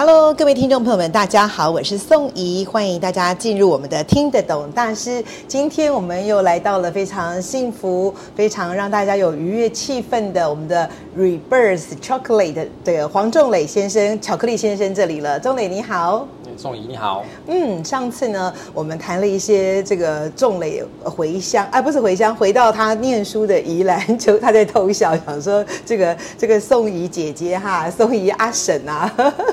Hello，各位听众朋友们，大家好，我是宋怡，欢迎大家进入我们的听得懂大师。今天我们又来到了非常幸福、非常让大家有愉悦气氛的我们的 Rebirth Chocolate 的黄仲磊先生，巧克力先生这里了。仲磊你好。宋怡你好，嗯，上次呢，我们谈了一些这个仲磊回乡，哎，不是回乡，回到他念书的宜兰，就他在偷笑，想说这个这个宋怡姐姐哈，宋怡阿婶啊，呵呵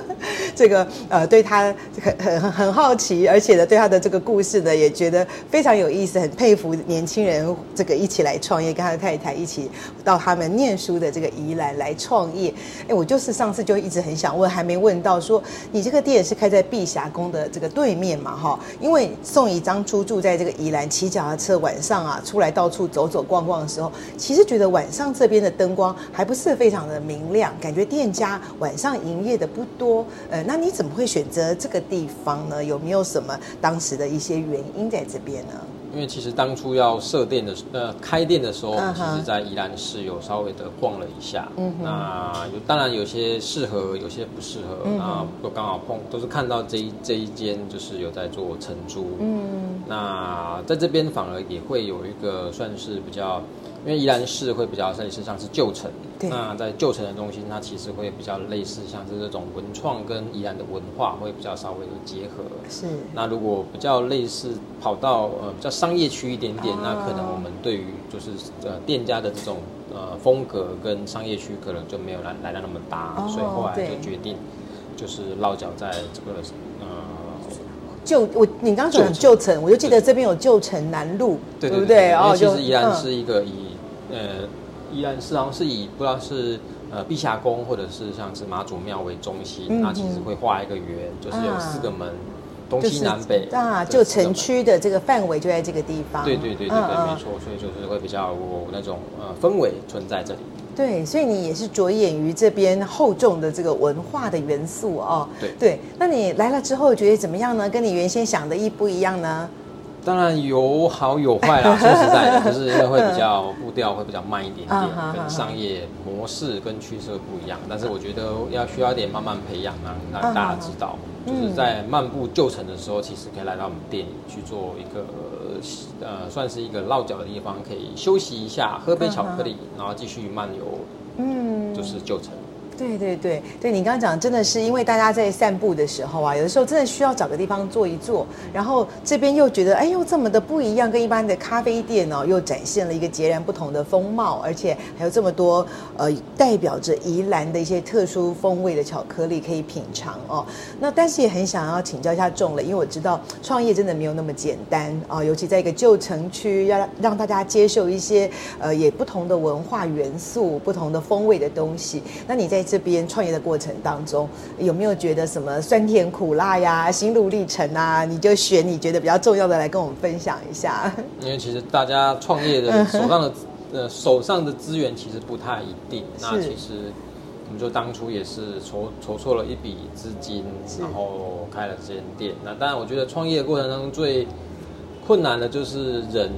这个呃，对他很很很好奇，而且呢，对他的这个故事呢，也觉得非常有意思，很佩服年轻人这个一起来创业，跟他的太太一起到他们念书的这个宜兰来创业。哎，我就是上次就一直很想问，还没问到说，你这个店是开在碧霞宫的这个对面嘛，哈，因为宋怡当初住在这个宜兰，骑脚踏车晚上啊出来到处走走逛逛的时候，其实觉得晚上这边的灯光还不是非常的明亮，感觉店家晚上营业的不多。呃，那你怎么会选择这个地方呢？有没有什么当时的一些原因在这边呢？因为其实当初要设店的呃开店的时候，其实在宜兰市有稍微的逛了一下，嗯、那有当然有些适合，有些不适合，嗯、那都刚好碰，都是看到这一这一间就是有在做承租，嗯，那在这边反而也会有一个算是比较。因为宜兰市会比较类似像是旧城，那在旧城的中心，它其实会比较类似像是这种文创跟宜兰的文化会比较稍微的结合。是。那如果比较类似跑到呃比较商业区一点点，那可能我们对于就是呃店家的这种呃风格跟商业区可能就没有来来的那么搭，所以后来就决定就是落脚在这个呃旧我你刚刚讲旧城，我就记得这边有旧城南路，对不对？哦，其实宜兰是一个以呃，依然是好像是以不知道是呃碧霞宫或者是像是妈祖庙为中心，那、嗯、其实会画一个圆，就是有四个门，啊、东西南北啊，就城区的这个范围就在这个地方。对对对对对，没错，所以就是会比较有那种呃氛围存在这里。对，所以你也是着眼于这边厚重的这个文化的元素哦。对对，那你来了之后觉得怎么样呢？跟你原先想的一不一样呢？当然有好有坏啦，说实在的，就是因为会比较步调会比较慢一点点，跟商业模式跟趋势不一样。但是我觉得要需要一点慢慢培养啊，让大家知道，就是在漫步旧城的时候，其实可以来到我们店里去做一个呃，算是一个落脚的地方，可以休息一下，喝杯巧克力，然后继续漫游，嗯，就是旧城。对对对对，你刚刚讲真的是因为大家在散步的时候啊，有的时候真的需要找个地方坐一坐，然后这边又觉得哎呦这么的不一样，跟一般的咖啡店哦，又展现了一个截然不同的风貌，而且还有这么多呃代表着宜兰的一些特殊风味的巧克力可以品尝哦。那但是也很想要请教一下众磊，因为我知道创业真的没有那么简单啊，尤其在一个旧城区，要让大家接受一些呃也不同的文化元素、不同的风味的东西。那你在这边创业的过程当中，有没有觉得什么酸甜苦辣呀、心路历程啊？你就选你觉得比较重要的来跟我们分享一下。因为其实大家创业的 手上的呃手上的资源其实不太一定。那其实我们就当初也是筹筹措了一笔资金，然后开了这间店。那当然，我觉得创业的过程当中最困难的就是人，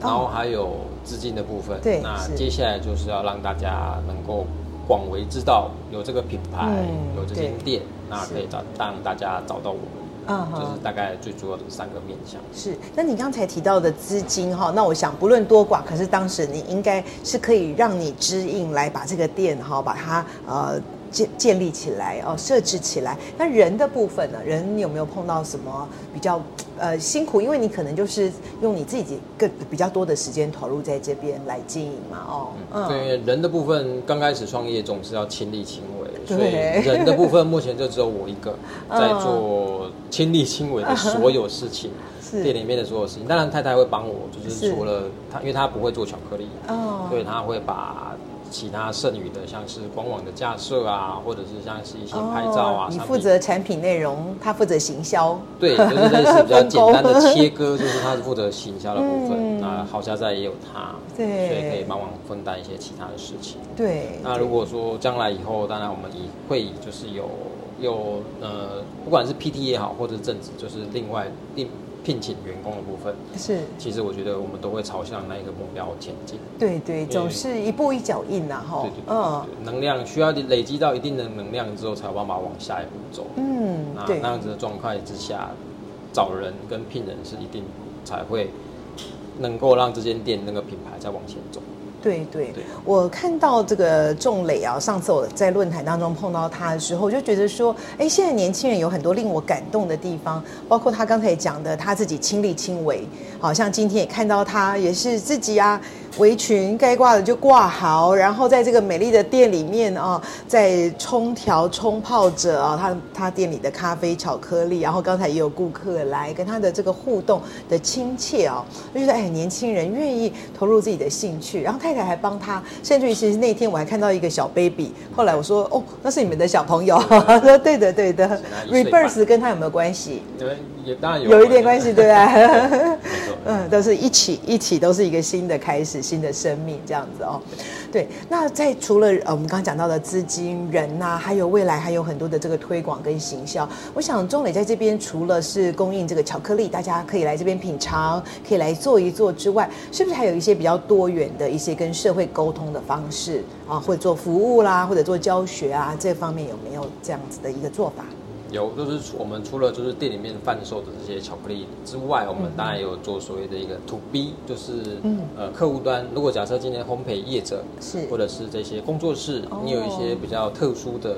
然后还有资金的部分。对，那接下来就是要让大家能够。广为知道有这个品牌，嗯、有这间店，那可以找让大家找到我们，嗯，就是大概最主要的三个面向。是，那你刚才提到的资金哈，那我想不论多寡，可是当时你应该是可以让你支应来把这个店哈，把它呃。建建立起来哦，设置起来。那人的部分呢？人你有没有碰到什么比较呃辛苦？因为你可能就是用你自己更比较多的时间投入在这边来经营嘛，哦，嗯，对，人的部分刚开始创业总是要亲力亲为，对所以人的部分目前就只有我一个 在做亲力亲为的所有事情，店里面的所有事情。当然太太会帮我，就是除了她，因为她不会做巧克力，哦，所以她会把。其他剩余的，像是官网的架设啊，或者是像是一些拍照啊。哦、你负责产品内容，他负责行销。对，就是类似比较简单的 切割，就是他是负责行销的部分。嗯、那好家在也有他，对，所以可以帮忙分担一些其他的事情。对。那如果说将来以后，当然我们以会以就是有有呃，不管是 PT 也好，或者是正职，就是另外另。聘请员工的部分是，其实我觉得我们都会朝向那一个目标前进。对对，总是一步一脚印呐，哈。对对对，嗯，能量需要累积到一定的能量之后，才有办法往下一步走。嗯，那那样子的状态之下，找人跟聘人是一定才会能够让这间店那个品牌再往前走。对对，我看到这个仲磊啊，上次我在论坛当中碰到他的时候，我就觉得说，哎，现在年轻人有很多令我感动的地方，包括他刚才讲的他自己亲力亲为，好像今天也看到他也是自己啊。围裙该挂的就挂好，然后在这个美丽的店里面啊，在冲调冲泡着啊，他他店里的咖啡巧克力，然后刚才也有顾客来跟他的这个互动的亲切啊，就觉得哎，年轻人愿意投入自己的兴趣，然后太太还帮他，甚至于其实那天我还看到一个小 baby，后来我说哦，那是你们的小朋友，他 说对的对的，Rebirth 跟他有没有关系？对，也当然有，有一点关系，对吧？嗯，都是一起一起，都是一个新的开始。新的生命这样子哦，对。那在除了呃我们刚刚讲到的资金、人呐、还有未来还有很多的这个推广跟行销。我想仲磊在这边除了是供应这个巧克力，大家可以来这边品尝，可以来坐一坐之外，是不是还有一些比较多元的一些跟社会沟通的方式啊，或者做服务啦，或者做教学啊，这方面有没有这样子的一个做法？有，就是我们除了就是店里面贩售的这些巧克力之外，我们当然也有做所谓的一个 To B，就是嗯呃客户端。如果假设今天烘焙业者是，或者是这些工作室，你有一些比较特殊的，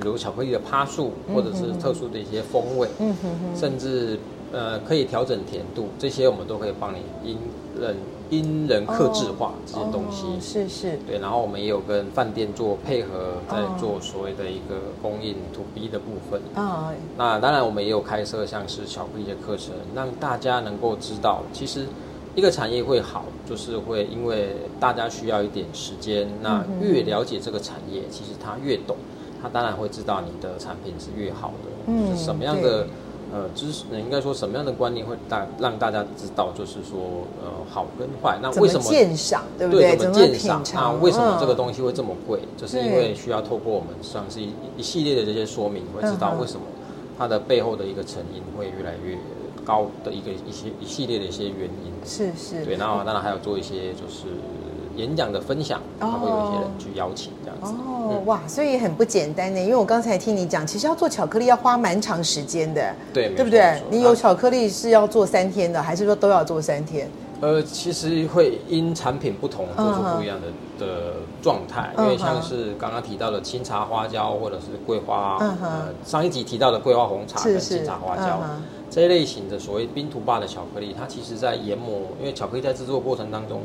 比如巧克力的趴数，或者是特殊的一些风味，嗯哼哼，甚至呃可以调整甜度，这些我们都可以帮你因人。因人克制化这些东西、哦、是是对，然后我们也有跟饭店做配合，在做所谓的一个供应 to B 的部分啊。哦、那当然我们也有开设像是巧克力的课程，让大家能够知道，其实一个产业会好，就是会因为大家需要一点时间。那越了解这个产业，其实他越懂，他当然会知道你的产品是越好的，嗯，就是什么样的。呃，知识，应该说什么样的观念会大让大家知道，就是说，呃，好跟坏。那为什么鉴赏，对不对？怎么鉴赏？那为什么这个东西会这么贵？嗯、就是因为需要透过我们像是一一系列的这些说明，会知道为什么它的背后的一个成因会越来越高的一个一些一系列的一些原因。是是。对，然后当然还有做一些就是。演讲的分享，他会有一些人去邀请这样子。哦，嗯、哇，所以很不简单呢。因为我刚才听你讲，其实要做巧克力要花蛮长时间的，对，对不对？你有巧克力是要做三天的，还是说都要做三天？呃，其实会因产品不同做出不一样的、uh huh. 的状态。因为像是刚刚提到的清茶花椒，或者是桂花，uh huh. 呃，上一集提到的桂花红茶跟清茶花椒、uh huh. 这一类型的所谓冰图霸的巧克力，它其实在研磨，因为巧克力在制作过程当中。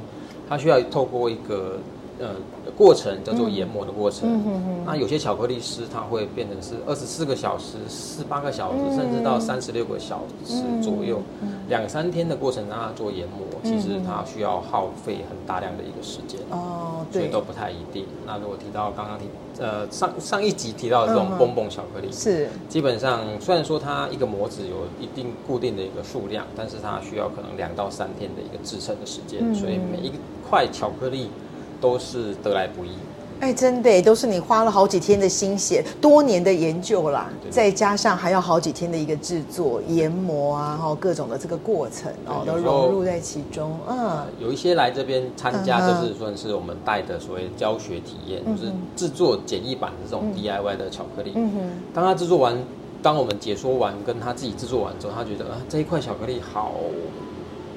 它需要透过一个呃过程叫做研磨的过程。嗯嗯嗯、那有些巧克力师他会变成是二十四个小时、四八个小时，嗯、甚至到三十六个小时左右，两、嗯、三天的过程让它做研磨，嗯、其实它需要耗费很大量的一个时间。哦，对，所以都不太一定。那如果提到刚刚提呃上上一集提到的这种蹦蹦巧克力，嗯、是基本上虽然说它一个模子有一定固定的一个数量，但是它需要可能两到三天的一个制成的时间，嗯、所以每一个。块巧克力都是得来不易，哎，真的都是你花了好几天的心血，多年的研究啦，再加上还要好几天的一个制作、研磨啊，然后各种的这个过程哦，都融入在其中。嗯，有一些来这边参加，就是算是我们带的所谓教学体验，嗯、就是制作简易版的这种 DIY 的巧克力。嗯哼，当他制作完，当我们解说完，跟他自己制作完之后，他觉得啊，这一块巧克力好。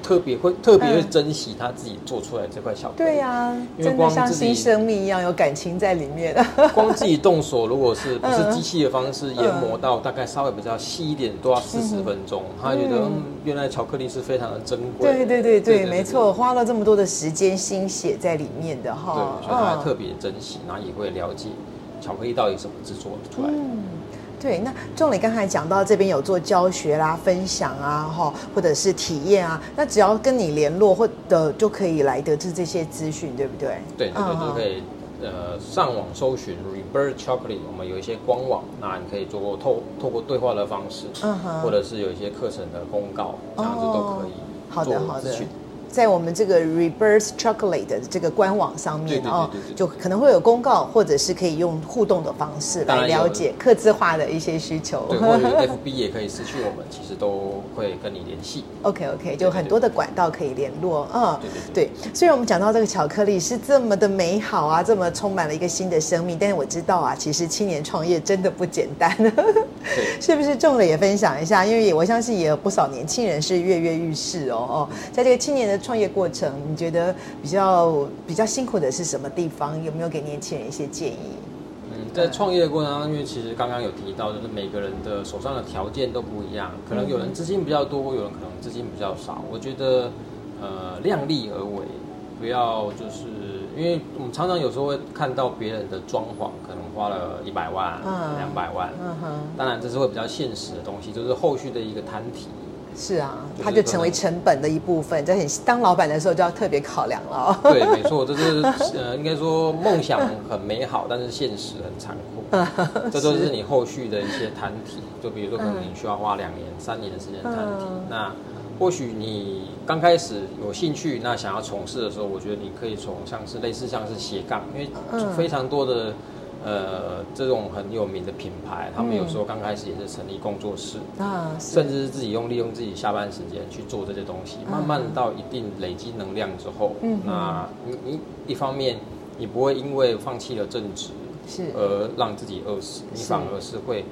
特别会特别会珍惜他自己做出来这块巧克力。对呀、啊，因为光像新生命一样有感情在里面。光自己动手，如果是不是机器的方式研磨到大概稍微比较细一点，都要四十分钟。他觉得嗯，原来巧克力是非常的珍贵。对对对对，对对对没错，花了这么多的时间心血在里面的哈。对，所以他特别珍惜，然后也会了解巧克力到底怎么制作出来的。嗯对，那仲磊刚才讲到这边有做教学啦、分享啊，哈，或者是体验啊，那只要跟你联络或者就可以来得知这些资讯，对不对？对，对，对，就可以。呃上网搜寻 Rebirth Chocolate，我们有一些官网，那你可以做过透透过对话的方式，嗯哼，或者是有一些课程的公告，这样子都可以做。好的，好的。在我们这个 Rebirth Chocolate 的这个官网上面哦，就可能会有公告，或者是可以用互动的方式来了解刻字化的一些需求。对，或者 FB 也可以私讯我们，其实都会跟你联系。OK OK，就很多的管道可以联络。嗯，对。虽然我们讲到这个巧克力是这么的美好啊，这么充满了一个新的生命，但是我知道啊，其实青年创业真的不简单。是不是？中了也分享一下，因为我相信也有不少年轻人是跃跃欲试哦哦，在这个青年的。创业过程，你觉得比较比较辛苦的是什么地方？有没有给年轻人一些建议？嗯，在创业的过程当中，因为其实刚刚有提到，就是每个人的手上的条件都不一样，可能有人资金比较多，有人可能资金比较少。我觉得，呃，量力而为，不要就是因为我们常常有时候会看到别人的装潢，可能花了一百万、两百万，嗯哼，当然这是会比较现实的东西，就是后续的一个摊提。是啊，它就成为成本的一部分，在很当老板的时候就要特别考量了。对，没错，这是呃，应该说梦想很美好，但是现实很残酷。这都是你后续的一些摊提，就比如说可能你需要花两年、三年的时间摊提。那或许你刚开始有兴趣，那想要从事的时候，我觉得你可以从像是类似像是斜杠，因为非常多的。呃，这种很有名的品牌，他们有时候刚开始也是成立工作室啊，嗯、甚至是自己用利用自己下班时间去做这些东西，慢慢到一定累积能量之后，嗯，那你你一方面你不会因为放弃了正职是。而让自己饿死，是你反而是会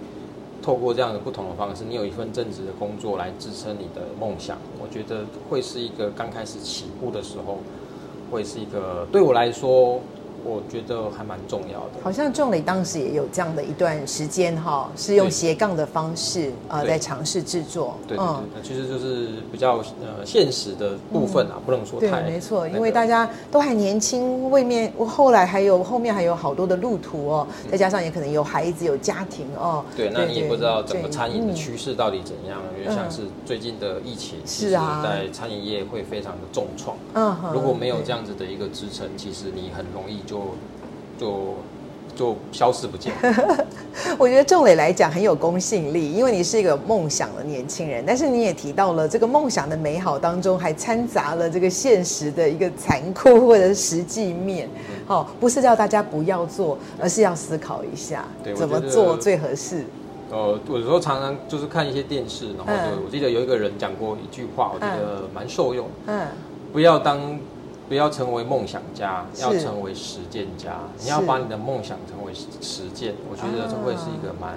透过这样的不同的方式，你有一份正职的工作来支撑你的梦想，我觉得会是一个刚开始起步的时候，会是一个对我来说。我觉得还蛮重要的。好像仲磊当时也有这样的一段时间哈，是用斜杠的方式啊，在尝试制作。对对对，其实就是比较呃现实的部分啊，不能说太。对，没错，因为大家都还年轻，未面后来还有后面还有好多的路途哦，再加上也可能有孩子有家庭哦。对，那你也不知道整个餐饮的趋势到底怎样，因为像是最近的疫情，是啊，在餐饮业会非常的重创。嗯，如果没有这样子的一个支撑，其实你很容易。就就就消失不见。我觉得仲磊来讲很有公信力，因为你是一个梦想的年轻人，但是你也提到了这个梦想的美好当中，还掺杂了这个现实的一个残酷或者是实际面。哦，不是叫大家不要做，而是要思考一下怎么做最合适。呃，我有时候常常就是看一些电视，然后就、嗯、我记得有一个人讲过一句话，我觉得蛮受用。嗯，不要当。不要成为梦想家，要成为实践家。你要把你的梦想成为实践，我觉得这会是一个蛮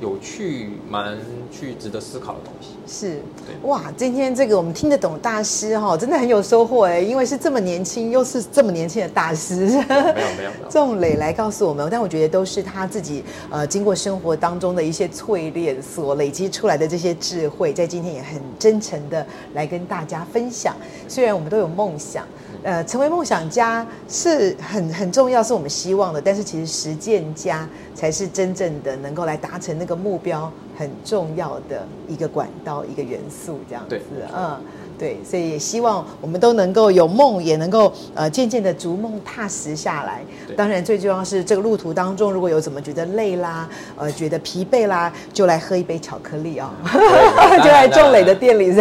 有趣、蛮去值得思考的东西。是，对哇，今天这个我们听得懂大师哈，真的很有收获哎，因为是这么年轻，又是这么年轻的大师。没有没有没有。仲磊来告诉我们，但我觉得都是他自己呃经过生活当中的一些淬炼所累积出来的这些智慧，在今天也很真诚的来跟大家分享。虽然我们都有梦想。呃，成为梦想家是很很重要，是我们希望的。但是其实实践家才是真正的能够来达成那个目标很重要的一个管道，一个元素，这样子。对嗯。对，所以也希望我们都能够有梦，也能够呃渐渐的逐梦踏实下来。对当然，最重要是这个路途当中，如果有怎么觉得累啦，呃，觉得疲惫啦，就来喝一杯巧克力啊，就来仲磊的店里，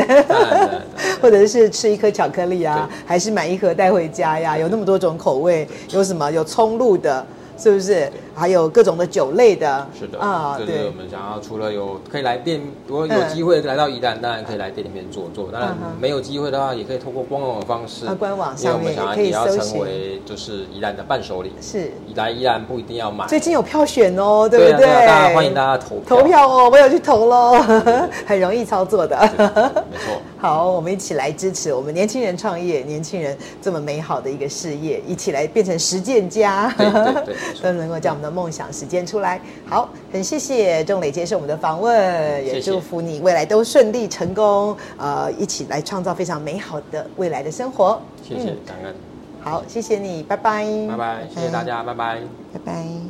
或者是吃一颗巧克力啊，对还是买一盒带回家呀？有那么多种口味，有什么？有葱露的。是不是？还有各种的酒类的。是的啊，对。我们想要除了有可以来店，如果有机会来到宜兰，当然可以来店里面坐坐。当然没有机会的话，也可以透过官网的方式。官网上面也可以搜寻。成为就是宜兰的伴手礼。是。来宜兰不一定要买。最近有票选哦，对不对？大家欢迎大家投投票哦，我有去投喽，很容易操作的。没错。好，我们一起来支持我们年轻人创业，年轻人这么美好的一个事业，一起来变成实践家。对对对。都能够将我们的梦想实践出来。好，很谢谢仲磊接受我们的访问，也祝福你未来都顺利成功。呃，一起来创造非常美好的未来的生活。谢谢，感恩。好，谢谢你，拜拜。拜拜，谢谢大家，拜拜，拜拜。